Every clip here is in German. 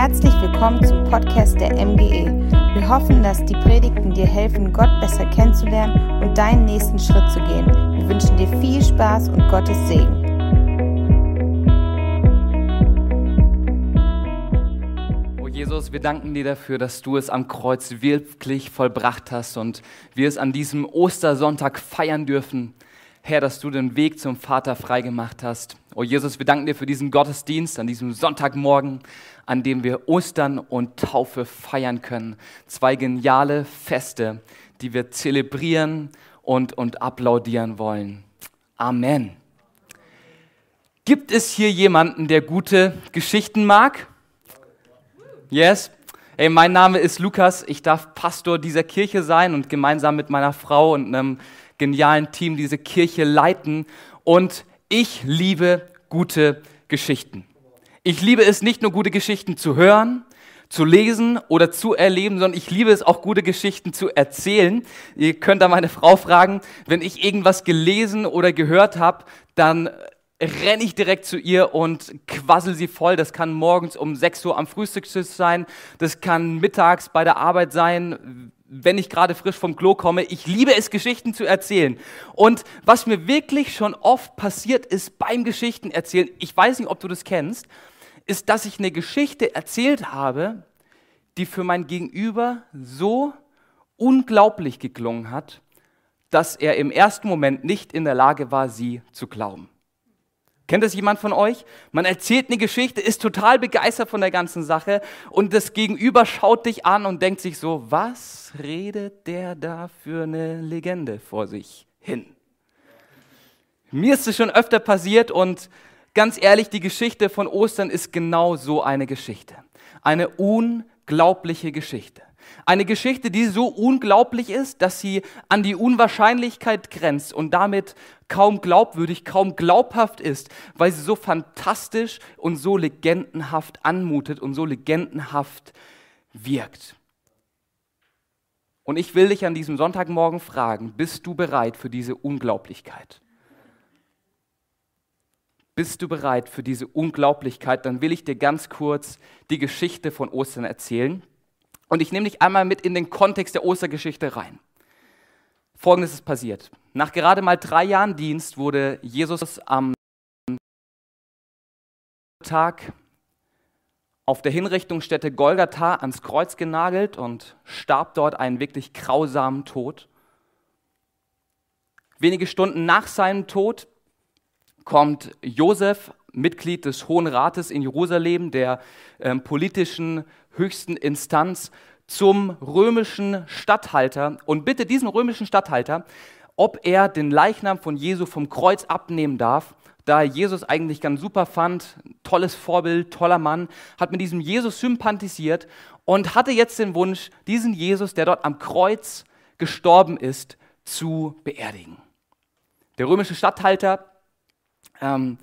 Herzlich willkommen zum Podcast der MGE. Wir hoffen, dass die Predigten dir helfen, Gott besser kennenzulernen und deinen nächsten Schritt zu gehen. Wir wünschen dir viel Spaß und Gottes Segen. Oh Jesus, wir danken dir dafür, dass du es am Kreuz wirklich vollbracht hast und wir es an diesem Ostersonntag feiern dürfen. Herr, dass du den Weg zum Vater freigemacht hast. Oh Jesus, wir danken dir für diesen Gottesdienst an diesem Sonntagmorgen, an dem wir Ostern und Taufe feiern können. Zwei geniale Feste, die wir zelebrieren und, und applaudieren wollen. Amen. Gibt es hier jemanden, der gute Geschichten mag? Yes? Hey, mein Name ist Lukas. Ich darf Pastor dieser Kirche sein und gemeinsam mit meiner Frau und einem genialen Team diese Kirche leiten. Und ich liebe gute Geschichten. Ich liebe es nicht nur gute Geschichten zu hören, zu lesen oder zu erleben, sondern ich liebe es auch gute Geschichten zu erzählen. Ihr könnt da meine Frau fragen, wenn ich irgendwas gelesen oder gehört habe, dann renne ich direkt zu ihr und quassel sie voll. Das kann morgens um 6 Uhr am Frühstückstisch sein, das kann mittags bei der Arbeit sein, wenn ich gerade frisch vom Klo komme. Ich liebe es, Geschichten zu erzählen. Und was mir wirklich schon oft passiert ist beim Geschichten erzählen, ich weiß nicht, ob du das kennst, ist, dass ich eine Geschichte erzählt habe, die für mein Gegenüber so unglaublich geklungen hat, dass er im ersten Moment nicht in der Lage war, sie zu glauben. Kennt das jemand von euch? Man erzählt eine Geschichte, ist total begeistert von der ganzen Sache und das Gegenüber schaut dich an und denkt sich so, was redet der da für eine Legende vor sich hin? Mir ist es schon öfter passiert und ganz ehrlich, die Geschichte von Ostern ist genau so eine Geschichte. Eine unglaubliche Geschichte. Eine Geschichte, die so unglaublich ist, dass sie an die Unwahrscheinlichkeit grenzt und damit kaum glaubwürdig, kaum glaubhaft ist, weil sie so fantastisch und so legendenhaft anmutet und so legendenhaft wirkt. Und ich will dich an diesem Sonntagmorgen fragen, bist du bereit für diese Unglaublichkeit? Bist du bereit für diese Unglaublichkeit? Dann will ich dir ganz kurz die Geschichte von Ostern erzählen. Und ich nehme dich einmal mit in den Kontext der Ostergeschichte rein. Folgendes ist passiert. Nach gerade mal drei Jahren Dienst wurde Jesus am Tag auf der Hinrichtungsstätte Golgatha ans Kreuz genagelt und starb dort einen wirklich grausamen Tod. Wenige Stunden nach seinem Tod kommt Josef, Mitglied des Hohen Rates in Jerusalem, der äh, politischen höchsten Instanz zum römischen Statthalter und bitte diesen römischen Statthalter, ob er den Leichnam von Jesu vom Kreuz abnehmen darf, da Jesus eigentlich ganz super fand, tolles Vorbild, toller Mann, hat mit diesem Jesus sympathisiert und hatte jetzt den Wunsch, diesen Jesus, der dort am Kreuz gestorben ist, zu beerdigen. Der römische Statthalter ähm,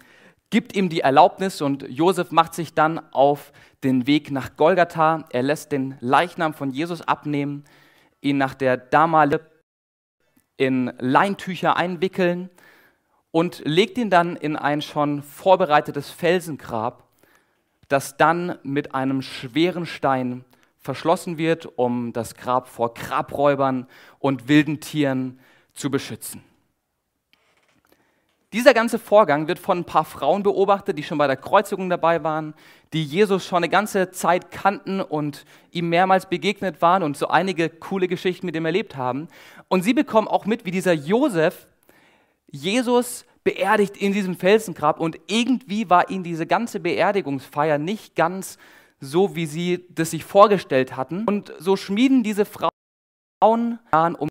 gibt ihm die Erlaubnis und Josef macht sich dann auf den Weg nach Golgatha. Er lässt den Leichnam von Jesus abnehmen, ihn nach der damaligen in Leintücher einwickeln und legt ihn dann in ein schon vorbereitetes Felsengrab, das dann mit einem schweren Stein verschlossen wird, um das Grab vor Grabräubern und wilden Tieren zu beschützen. Dieser ganze Vorgang wird von ein paar Frauen beobachtet, die schon bei der Kreuzigung dabei waren, die Jesus schon eine ganze Zeit kannten und ihm mehrmals begegnet waren und so einige coole Geschichten mit ihm erlebt haben. Und sie bekommen auch mit, wie dieser Josef Jesus beerdigt in diesem Felsengrab und irgendwie war ihnen diese ganze Beerdigungsfeier nicht ganz so, wie sie das sich vorgestellt hatten. Und so schmieden diese Frauen, um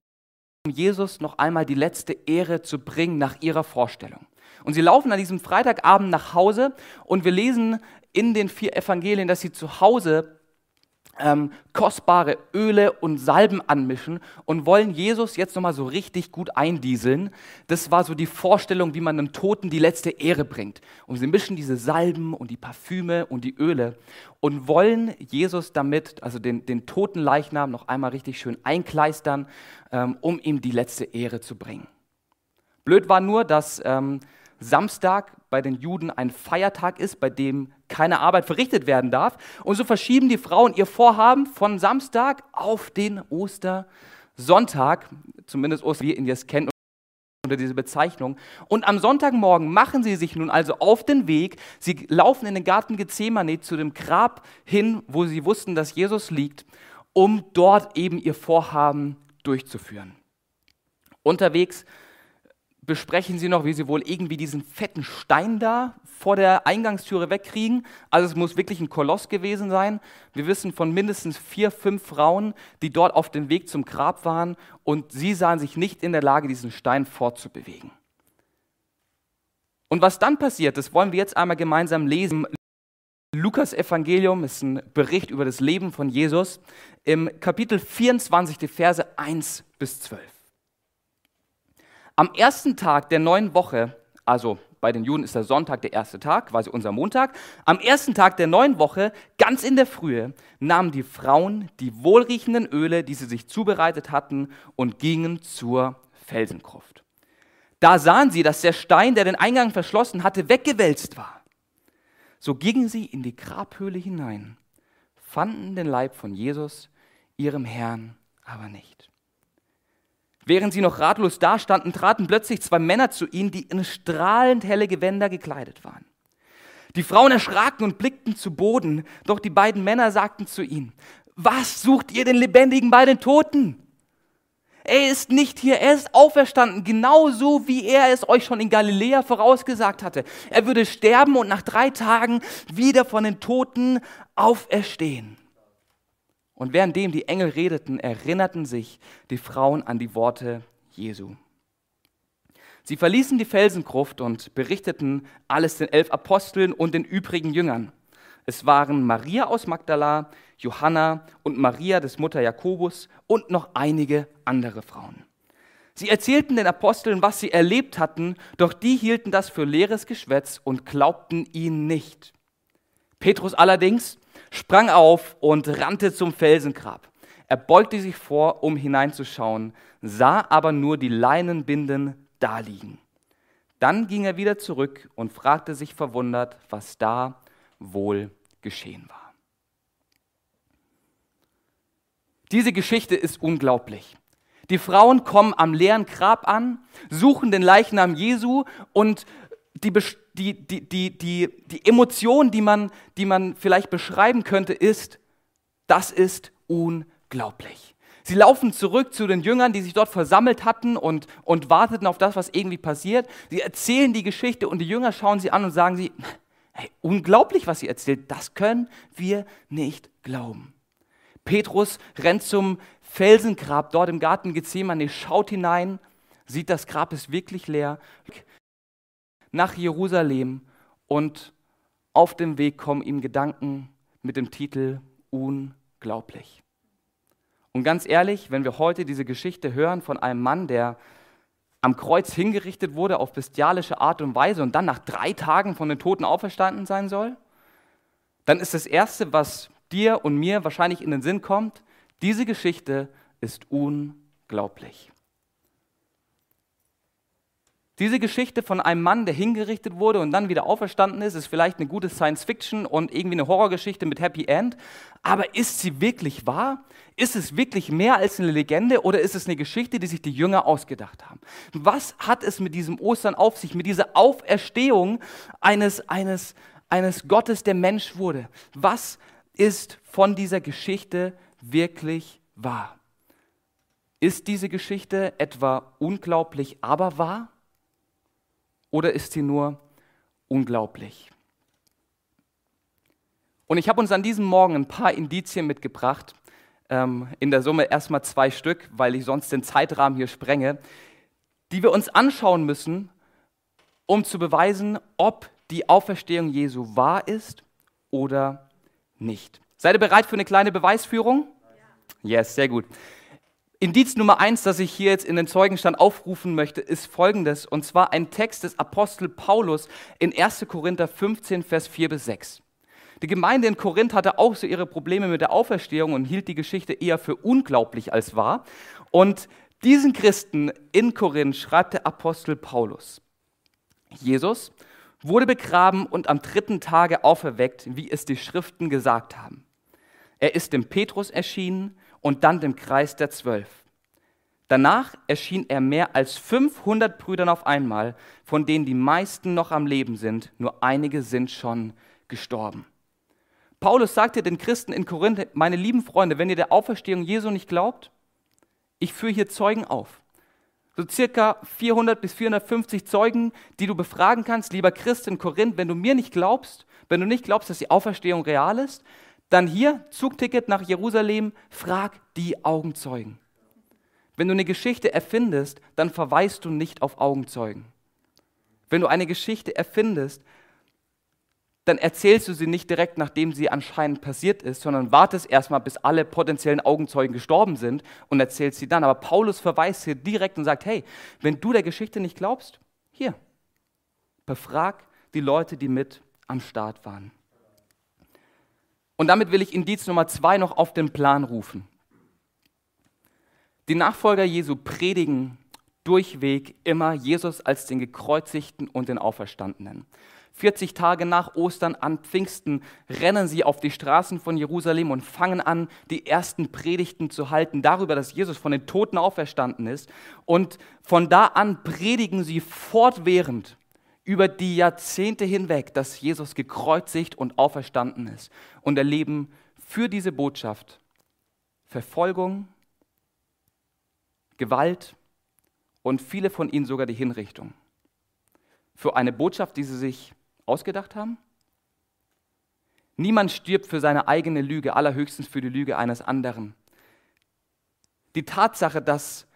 Jesus noch einmal die letzte Ehre zu bringen nach ihrer Vorstellung. Und sie laufen an diesem Freitagabend nach Hause und wir lesen in den vier Evangelien, dass sie zu Hause ähm, kostbare Öle und Salben anmischen und wollen Jesus jetzt nochmal so richtig gut eindieseln. Das war so die Vorstellung, wie man einem Toten die letzte Ehre bringt. Und sie mischen diese Salben und die Parfüme und die Öle und wollen Jesus damit, also den, den toten Leichnam, noch einmal richtig schön einkleistern, ähm, um ihm die letzte Ehre zu bringen. Blöd war nur, dass ähm, Samstag bei den Juden ein Feiertag ist, bei dem keine Arbeit verrichtet werden darf. Und so verschieben die Frauen ihr Vorhaben von Samstag auf den Ostersonntag, zumindest Ostern, wie ihr jetzt kennt unter diese Bezeichnung. Und am Sonntagmorgen machen sie sich nun also auf den Weg. Sie laufen in den Garten Gethsemane zu dem Grab hin, wo sie wussten, dass Jesus liegt, um dort eben ihr Vorhaben durchzuführen. Unterwegs besprechen sie noch, wie sie wohl irgendwie diesen fetten Stein da vor der Eingangstüre wegkriegen. Also es muss wirklich ein Koloss gewesen sein. Wir wissen von mindestens vier, fünf Frauen, die dort auf dem Weg zum Grab waren und sie sahen sich nicht in der Lage, diesen Stein fortzubewegen. Und was dann passiert, das wollen wir jetzt einmal gemeinsam lesen. Lukas Evangelium ist ein Bericht über das Leben von Jesus im Kapitel 24, die Verse 1 bis 12. Am ersten Tag der neuen Woche, also bei den Juden ist der Sonntag der erste Tag, quasi unser Montag. Am ersten Tag der neuen Woche, ganz in der Frühe, nahmen die Frauen die wohlriechenden Öle, die sie sich zubereitet hatten, und gingen zur Felsenkruft. Da sahen sie, dass der Stein, der den Eingang verschlossen hatte, weggewälzt war. So gingen sie in die Grabhöhle hinein, fanden den Leib von Jesus, ihrem Herrn, aber nicht. Während sie noch ratlos dastanden, traten plötzlich zwei Männer zu ihnen, die in strahlend helle Gewänder gekleidet waren. Die Frauen erschraken und blickten zu Boden, doch die beiden Männer sagten zu ihnen, was sucht ihr den Lebendigen bei den Toten? Er ist nicht hier, er ist auferstanden, genauso wie er es euch schon in Galiläa vorausgesagt hatte. Er würde sterben und nach drei Tagen wieder von den Toten auferstehen. Und währenddem die Engel redeten, erinnerten sich die Frauen an die Worte Jesu. Sie verließen die Felsengruft und berichteten alles den elf Aposteln und den übrigen Jüngern. Es waren Maria aus Magdala, Johanna und Maria des Mutter Jakobus und noch einige andere Frauen. Sie erzählten den Aposteln, was sie erlebt hatten, doch die hielten das für leeres Geschwätz und glaubten ihnen nicht. Petrus allerdings sprang auf und rannte zum Felsengrab. Er beugte sich vor, um hineinzuschauen, sah aber nur die Leinenbinden daliegen. Dann ging er wieder zurück und fragte sich verwundert, was da wohl geschehen war. Diese Geschichte ist unglaublich. Die Frauen kommen am leeren Grab an, suchen den Leichnam Jesu und die, die, die, die, die, die Emotion, die man, die man vielleicht beschreiben könnte, ist, das ist unglaublich. Sie laufen zurück zu den Jüngern, die sich dort versammelt hatten und, und warteten auf das, was irgendwie passiert. Sie erzählen die Geschichte und die Jünger schauen sie an und sagen sie, hey, unglaublich, was sie erzählt, das können wir nicht glauben. Petrus rennt zum Felsengrab dort im Garten Gethsemane, schaut hinein, sieht, das Grab ist wirklich leer nach Jerusalem und auf dem Weg kommen ihm Gedanken mit dem Titel Unglaublich. Und ganz ehrlich, wenn wir heute diese Geschichte hören von einem Mann, der am Kreuz hingerichtet wurde auf bestialische Art und Weise und dann nach drei Tagen von den Toten auferstanden sein soll, dann ist das Erste, was dir und mir wahrscheinlich in den Sinn kommt, diese Geschichte ist unglaublich. Diese Geschichte von einem Mann, der hingerichtet wurde und dann wieder auferstanden ist, ist vielleicht eine gute Science-Fiction und irgendwie eine Horrorgeschichte mit Happy End. Aber ist sie wirklich wahr? Ist es wirklich mehr als eine Legende oder ist es eine Geschichte, die sich die Jünger ausgedacht haben? Was hat es mit diesem Ostern auf sich, mit dieser Auferstehung eines, eines, eines Gottes, der Mensch wurde? Was ist von dieser Geschichte wirklich wahr? Ist diese Geschichte etwa unglaublich, aber wahr? Oder ist sie nur unglaublich? Und ich habe uns an diesem Morgen ein paar Indizien mitgebracht, ähm, in der Summe erstmal zwei Stück, weil ich sonst den Zeitrahmen hier sprenge, die wir uns anschauen müssen, um zu beweisen, ob die Auferstehung Jesu wahr ist oder nicht. Seid ihr bereit für eine kleine Beweisführung? Ja. Yes, sehr gut. Indiz Nummer eins, das ich hier jetzt in den Zeugenstand aufrufen möchte, ist folgendes, und zwar ein Text des Apostel Paulus in 1. Korinther 15, Vers 4 bis 6. Die Gemeinde in Korinth hatte auch so ihre Probleme mit der Auferstehung und hielt die Geschichte eher für unglaublich als wahr. Und diesen Christen in Korinth schreibt der Apostel Paulus, Jesus wurde begraben und am dritten Tage auferweckt, wie es die Schriften gesagt haben. Er ist dem Petrus erschienen und dann dem Kreis der Zwölf. Danach erschien er mehr als 500 Brüdern auf einmal, von denen die meisten noch am Leben sind, nur einige sind schon gestorben. Paulus sagte den Christen in Korinth, meine lieben Freunde, wenn ihr der Auferstehung Jesu nicht glaubt, ich führe hier Zeugen auf. So circa 400 bis 450 Zeugen, die du befragen kannst, lieber Christ in Korinth, wenn du mir nicht glaubst, wenn du nicht glaubst, dass die Auferstehung real ist, dann hier Zugticket nach Jerusalem, frag die Augenzeugen. Wenn du eine Geschichte erfindest, dann verweist du nicht auf Augenzeugen. Wenn du eine Geschichte erfindest, dann erzählst du sie nicht direkt, nachdem sie anscheinend passiert ist, sondern wartest erstmal, bis alle potenziellen Augenzeugen gestorben sind und erzählst sie dann. Aber Paulus verweist hier direkt und sagt, hey, wenn du der Geschichte nicht glaubst, hier, befrag die Leute, die mit am Start waren. Und damit will ich Indiz Nummer zwei noch auf den Plan rufen. Die Nachfolger Jesu predigen durchweg immer Jesus als den gekreuzigten und den Auferstandenen. 40 Tage nach Ostern an Pfingsten rennen sie auf die Straßen von Jerusalem und fangen an, die ersten Predigten zu halten darüber, dass Jesus von den Toten auferstanden ist. Und von da an predigen sie fortwährend über die Jahrzehnte hinweg, dass Jesus gekreuzigt und auferstanden ist und erleben für diese Botschaft Verfolgung, Gewalt und viele von ihnen sogar die Hinrichtung. Für eine Botschaft, die sie sich ausgedacht haben? Niemand stirbt für seine eigene Lüge, allerhöchstens für die Lüge eines anderen. Die Tatsache, dass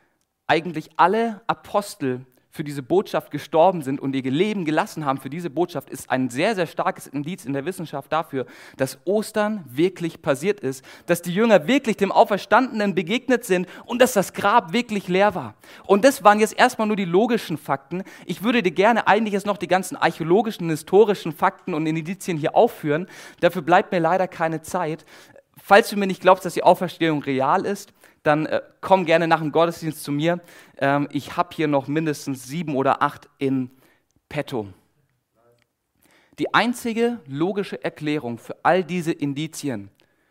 eigentlich alle Apostel für diese Botschaft gestorben sind und ihr Leben gelassen haben für diese Botschaft, ist ein sehr, sehr starkes Indiz in der Wissenschaft dafür, dass Ostern wirklich passiert ist, dass die Jünger wirklich dem Auferstandenen begegnet sind und dass das Grab wirklich leer war. Und das waren jetzt erstmal nur die logischen Fakten. Ich würde dir gerne eigentlich jetzt noch die ganzen archäologischen, historischen Fakten und Indizien hier aufführen. Dafür bleibt mir leider keine Zeit. Falls du mir nicht glaubst, dass die Auferstehung real ist, dann äh, komm gerne nach dem Gottesdienst zu mir. Ähm, ich habe hier noch mindestens sieben oder acht in petto. Die einzige logische Erklärung für all diese Indizien,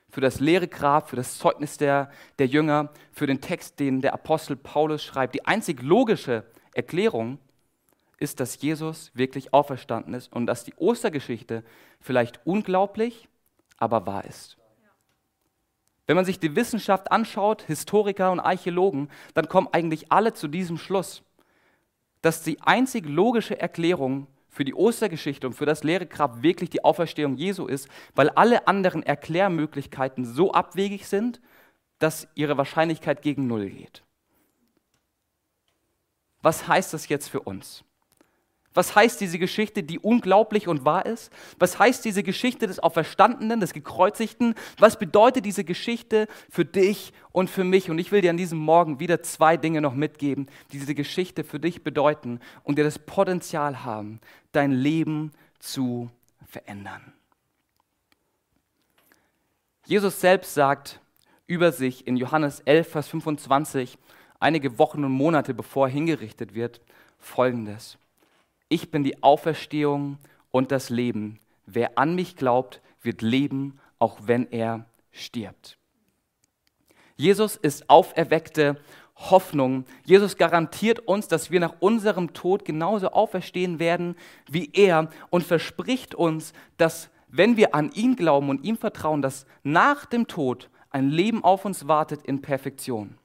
für das leere Grab, für das Zeugnis der, der Jünger, für den Text, den der Apostel Paulus schreibt, die einzig logische Erklärung ist, dass Jesus wirklich auferstanden ist und dass die Ostergeschichte vielleicht unglaublich, aber wahr ist. Wenn man sich die Wissenschaft anschaut, Historiker und Archäologen, dann kommen eigentlich alle zu diesem Schluss, dass die einzig logische Erklärung für die Ostergeschichte und für das leere Grab wirklich die Auferstehung Jesu ist, weil alle anderen Erklärmöglichkeiten so abwegig sind, dass ihre Wahrscheinlichkeit gegen Null geht. Was heißt das jetzt für uns? Was heißt diese Geschichte, die unglaublich und wahr ist? Was heißt diese Geschichte des Auferstandenen, des Gekreuzigten? Was bedeutet diese Geschichte für dich und für mich? Und ich will dir an diesem Morgen wieder zwei Dinge noch mitgeben, die diese Geschichte für dich bedeuten und dir das Potenzial haben, dein Leben zu verändern. Jesus selbst sagt über sich in Johannes 11, Vers 25, einige Wochen und Monate bevor er hingerichtet wird, folgendes ich bin die Auferstehung und das Leben. Wer an mich glaubt, wird leben, auch wenn er stirbt. Jesus ist auferweckte Hoffnung. Jesus garantiert uns, dass wir nach unserem Tod genauso auferstehen werden wie er und verspricht uns, dass wenn wir an ihn glauben und ihm vertrauen, dass nach dem Tod ein Leben auf uns wartet in Perfektion.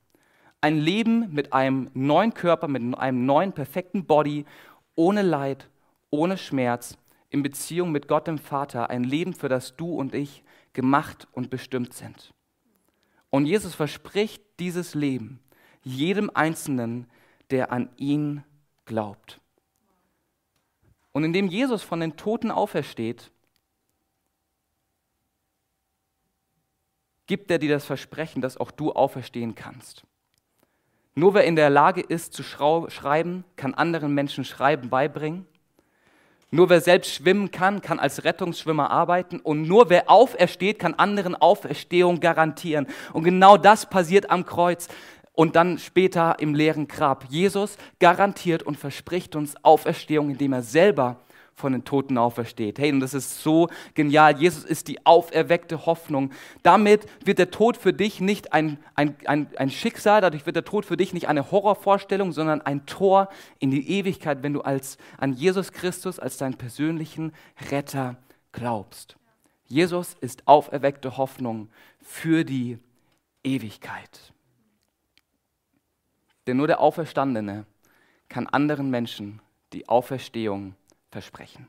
Ein Leben mit einem neuen Körper, mit einem neuen perfekten Body ohne Leid, ohne Schmerz, in Beziehung mit Gott dem Vater, ein Leben, für das du und ich gemacht und bestimmt sind. Und Jesus verspricht dieses Leben jedem Einzelnen, der an ihn glaubt. Und indem Jesus von den Toten aufersteht, gibt er dir das Versprechen, dass auch du auferstehen kannst. Nur wer in der Lage ist zu schreiben, kann anderen Menschen Schreiben beibringen. Nur wer selbst schwimmen kann, kann als Rettungsschwimmer arbeiten. Und nur wer aufersteht, kann anderen Auferstehung garantieren. Und genau das passiert am Kreuz. und dann später im leeren Grab. Jesus garantiert und verspricht uns Auferstehung, indem er selber von den Toten aufersteht. Hey, und das ist so genial. Jesus ist die auferweckte Hoffnung. Damit wird der Tod für dich nicht ein, ein, ein, ein Schicksal, dadurch wird der Tod für dich nicht eine Horrorvorstellung, sondern ein Tor in die Ewigkeit, wenn du als, an Jesus Christus als deinen persönlichen Retter glaubst. Jesus ist auferweckte Hoffnung für die Ewigkeit. Denn nur der Auferstandene kann anderen Menschen die Auferstehung versprechen.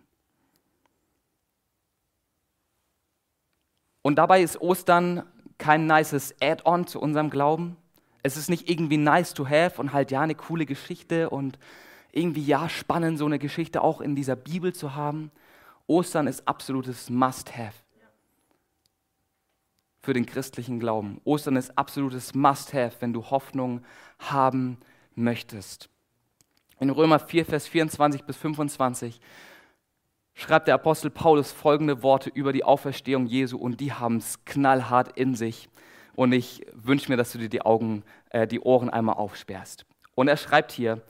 Und dabei ist Ostern kein nices Add-on zu unserem Glauben. Es ist nicht irgendwie nice to have und halt ja eine coole Geschichte und irgendwie ja spannend, so eine Geschichte auch in dieser Bibel zu haben. Ostern ist absolutes Must-have für den christlichen Glauben. Ostern ist absolutes Must-have, wenn du Hoffnung haben möchtest. In Römer 4, Vers 24 bis 25 schreibt der Apostel Paulus folgende Worte über die Auferstehung Jesu und die haben es knallhart in sich. Und ich wünsche mir, dass du dir die Augen, äh, die Ohren einmal aufsperrst. Und er schreibt hier,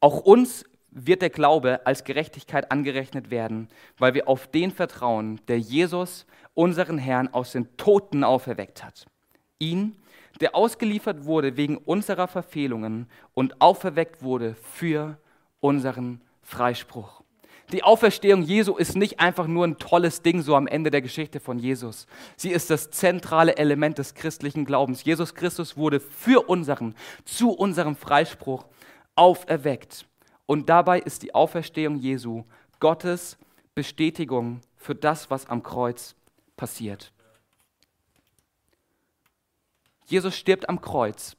auch uns wird der Glaube als Gerechtigkeit angerechnet werden, weil wir auf den vertrauen, der Jesus, unseren Herrn, aus den Toten auferweckt hat. Ihn, der ausgeliefert wurde wegen unserer Verfehlungen und auferweckt wurde für unseren Freispruch. Die Auferstehung Jesu ist nicht einfach nur ein tolles Ding so am Ende der Geschichte von Jesus. Sie ist das zentrale Element des christlichen Glaubens. Jesus Christus wurde für unseren, zu unserem Freispruch auferweckt. Und dabei ist die Auferstehung Jesu Gottes Bestätigung für das, was am Kreuz passiert. Jesus stirbt am Kreuz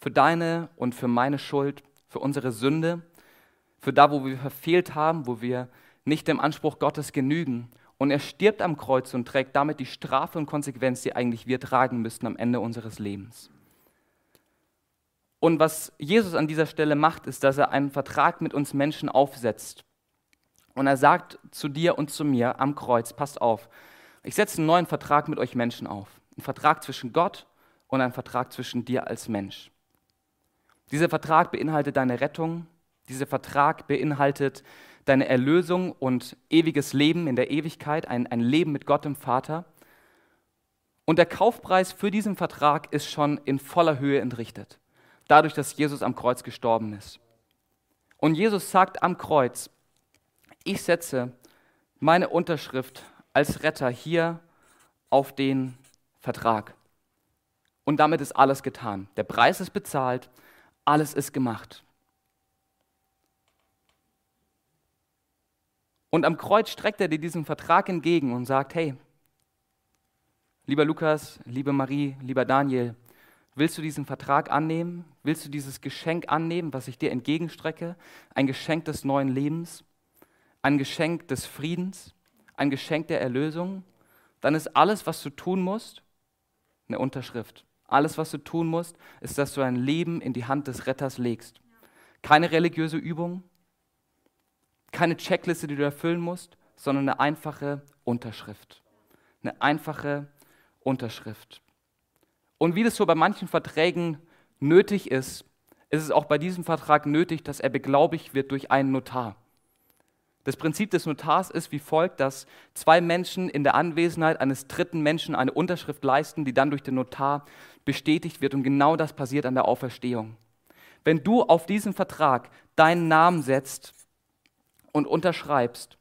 für deine und für meine Schuld, für unsere Sünde, für da, wo wir verfehlt haben, wo wir nicht dem Anspruch Gottes genügen. Und er stirbt am Kreuz und trägt damit die Strafe und Konsequenz, die eigentlich wir tragen müssten am Ende unseres Lebens. Und was Jesus an dieser Stelle macht, ist, dass er einen Vertrag mit uns Menschen aufsetzt. Und er sagt zu dir und zu mir am Kreuz, passt auf, ich setze einen neuen Vertrag mit euch Menschen auf. Ein Vertrag zwischen Gott und ein Vertrag zwischen dir als Mensch. Dieser Vertrag beinhaltet deine Rettung, dieser Vertrag beinhaltet deine Erlösung und ewiges Leben in der Ewigkeit, ein, ein Leben mit Gott im Vater. Und der Kaufpreis für diesen Vertrag ist schon in voller Höhe entrichtet, dadurch, dass Jesus am Kreuz gestorben ist. Und Jesus sagt am Kreuz, ich setze meine Unterschrift als Retter hier auf den Vertrag. Und damit ist alles getan. Der Preis ist bezahlt, alles ist gemacht. Und am Kreuz streckt er dir diesen Vertrag entgegen und sagt, hey, lieber Lukas, liebe Marie, lieber Daniel, willst du diesen Vertrag annehmen? Willst du dieses Geschenk annehmen, was ich dir entgegenstrecke? Ein Geschenk des neuen Lebens, ein Geschenk des Friedens, ein Geschenk der Erlösung? Dann ist alles, was du tun musst, eine Unterschrift. Alles, was du tun musst, ist, dass du dein Leben in die Hand des Retters legst. Keine religiöse Übung, keine Checkliste, die du erfüllen musst, sondern eine einfache Unterschrift. Eine einfache Unterschrift. Und wie das so bei manchen Verträgen nötig ist, ist es auch bei diesem Vertrag nötig, dass er beglaubigt wird durch einen Notar. Das Prinzip des Notars ist wie folgt, dass zwei Menschen in der Anwesenheit eines dritten Menschen eine Unterschrift leisten, die dann durch den Notar bestätigt wird. Und genau das passiert an der Auferstehung. Wenn du auf diesen Vertrag deinen Namen setzt und unterschreibst,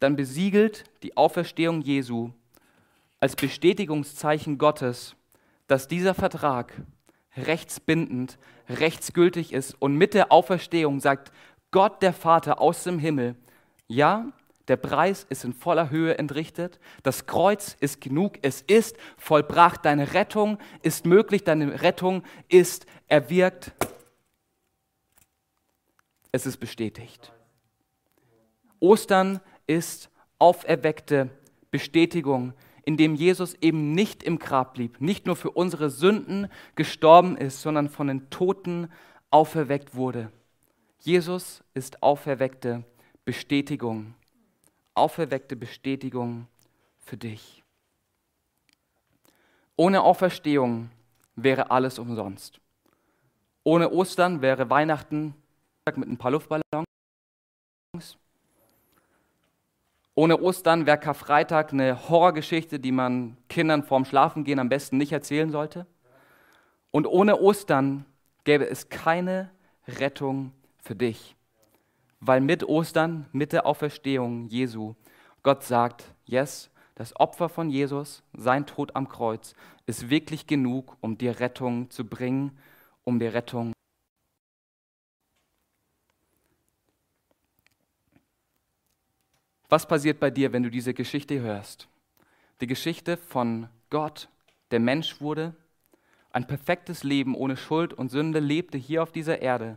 dann besiegelt die Auferstehung Jesu als Bestätigungszeichen Gottes, dass dieser Vertrag rechtsbindend, rechtsgültig ist. Und mit der Auferstehung sagt Gott der Vater aus dem Himmel, ja, der Preis ist in voller Höhe entrichtet, das Kreuz ist genug, es ist vollbracht, deine Rettung ist möglich, deine Rettung ist erwirkt, es ist bestätigt. Ostern ist auferweckte Bestätigung, indem Jesus eben nicht im Grab blieb, nicht nur für unsere Sünden gestorben ist, sondern von den Toten auferweckt wurde. Jesus ist auferweckte Bestätigung, auferweckte Bestätigung für dich. Ohne Auferstehung wäre alles umsonst. Ohne Ostern wäre Weihnachten mit ein paar Luftballons. Ohne Ostern wäre Karfreitag eine Horrorgeschichte, die man Kindern vorm Schlafengehen am besten nicht erzählen sollte. Und ohne Ostern gäbe es keine Rettung für dich. Weil mit Ostern, mit der Auferstehung Jesu, Gott sagt, yes, das Opfer von Jesus, sein Tod am Kreuz, ist wirklich genug, um dir Rettung zu bringen, um dir Rettung Was passiert bei dir, wenn du diese Geschichte hörst? Die Geschichte von Gott, der Mensch wurde, ein perfektes Leben ohne Schuld und Sünde lebte hier auf dieser Erde,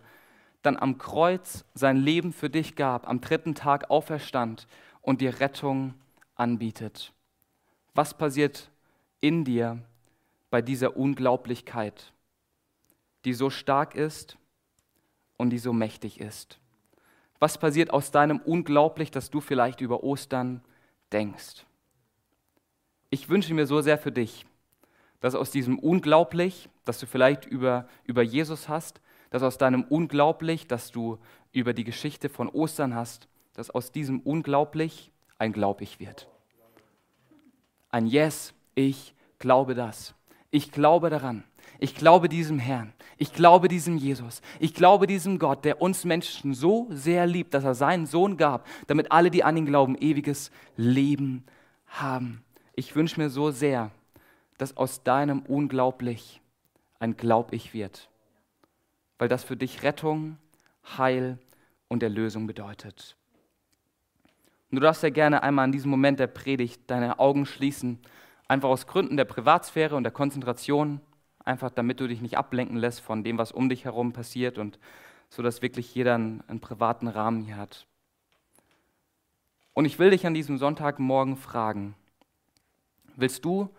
dann am Kreuz sein Leben für dich gab, am dritten Tag auferstand und dir Rettung anbietet. Was passiert in dir bei dieser Unglaublichkeit, die so stark ist und die so mächtig ist? Was passiert aus deinem Unglaublich, dass du vielleicht über Ostern denkst? Ich wünsche mir so sehr für dich, dass aus diesem Unglaublich, das du vielleicht über, über Jesus hast, dass aus deinem Unglaublich, dass du über die Geschichte von Ostern hast, dass aus diesem Unglaublich ein Glaublich wird. Ein Yes, ich glaube das. Ich glaube daran. Ich glaube diesem Herrn. Ich glaube diesem Jesus. Ich glaube diesem Gott, der uns Menschen so sehr liebt, dass er seinen Sohn gab, damit alle, die an ihn glauben, ewiges Leben haben. Ich wünsche mir so sehr, dass aus deinem Unglaublich ein Glaub ich wird, weil das für dich Rettung, Heil und Erlösung bedeutet. Und du darfst ja gerne einmal an diesem Moment der Predigt deine Augen schließen, einfach aus Gründen der Privatsphäre und der Konzentration einfach damit du dich nicht ablenken lässt von dem, was um dich herum passiert und so, dass wirklich jeder einen, einen privaten Rahmen hier hat. Und ich will dich an diesem Sonntagmorgen fragen, willst du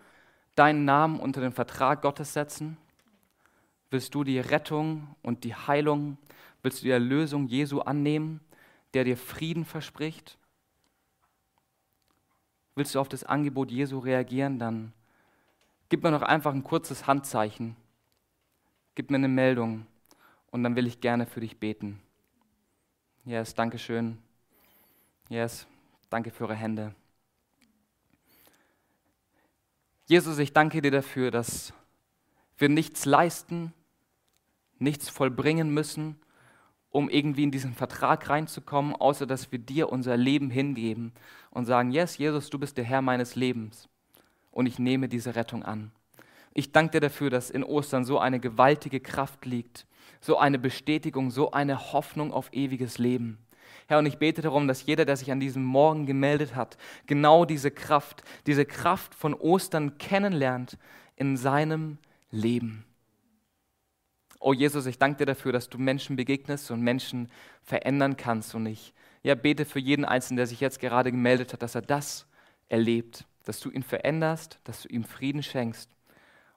deinen Namen unter den Vertrag Gottes setzen? Willst du die Rettung und die Heilung, willst du die Erlösung Jesu annehmen, der dir Frieden verspricht? Willst du auf das Angebot Jesu reagieren, dann Gib mir noch einfach ein kurzes Handzeichen. Gib mir eine Meldung und dann will ich gerne für dich beten. Yes, danke schön. Yes, danke für eure Hände. Jesus, ich danke dir dafür, dass wir nichts leisten, nichts vollbringen müssen, um irgendwie in diesen Vertrag reinzukommen, außer dass wir dir unser Leben hingeben und sagen, yes, Jesus, du bist der Herr meines Lebens und ich nehme diese Rettung an. Ich danke dir dafür, dass in Ostern so eine gewaltige Kraft liegt, so eine Bestätigung, so eine Hoffnung auf ewiges Leben. Herr, und ich bete darum, dass jeder, der sich an diesem Morgen gemeldet hat, genau diese Kraft, diese Kraft von Ostern kennenlernt in seinem Leben. Oh Jesus, ich danke dir dafür, dass du Menschen begegnest und Menschen verändern kannst. Und ich ja, bete für jeden Einzelnen, der sich jetzt gerade gemeldet hat, dass er das erlebt dass du ihn veränderst, dass du ihm Frieden schenkst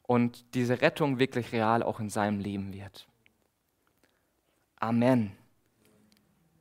und diese Rettung wirklich real auch in seinem Leben wird. Amen.